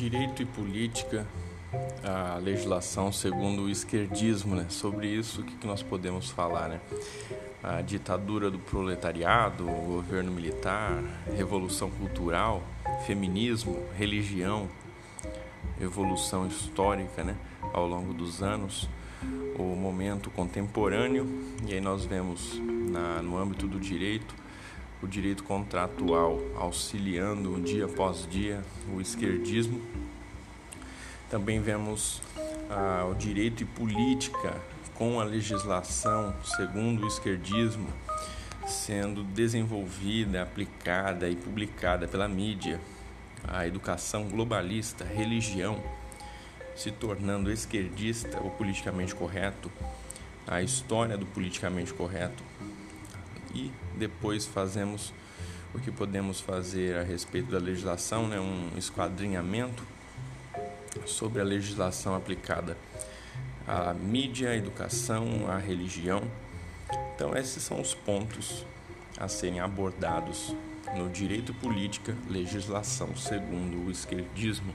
Direito e política, a legislação segundo o esquerdismo, né? Sobre isso, o que, nós podemos falar, né? A ditadura do proletariado, o governo militar, revolução cultural, feminismo, religião, evolução histórica, né? Ao longo dos anos, o momento contemporâneo, e aí nós vemos na, no âmbito do direito o direito contratual, auxiliando dia após dia o esquerdismo. Também vemos ah, o direito e política com a legislação segundo o esquerdismo sendo desenvolvida, aplicada e publicada pela mídia, a educação globalista, religião se tornando esquerdista ou politicamente correto, a história do politicamente correto e depois fazemos o que podemos fazer a respeito da legislação, né, um esquadrinhamento sobre a legislação aplicada à mídia, à educação, à religião. Então, esses são os pontos a serem abordados no direito política, legislação segundo o esquerdismo.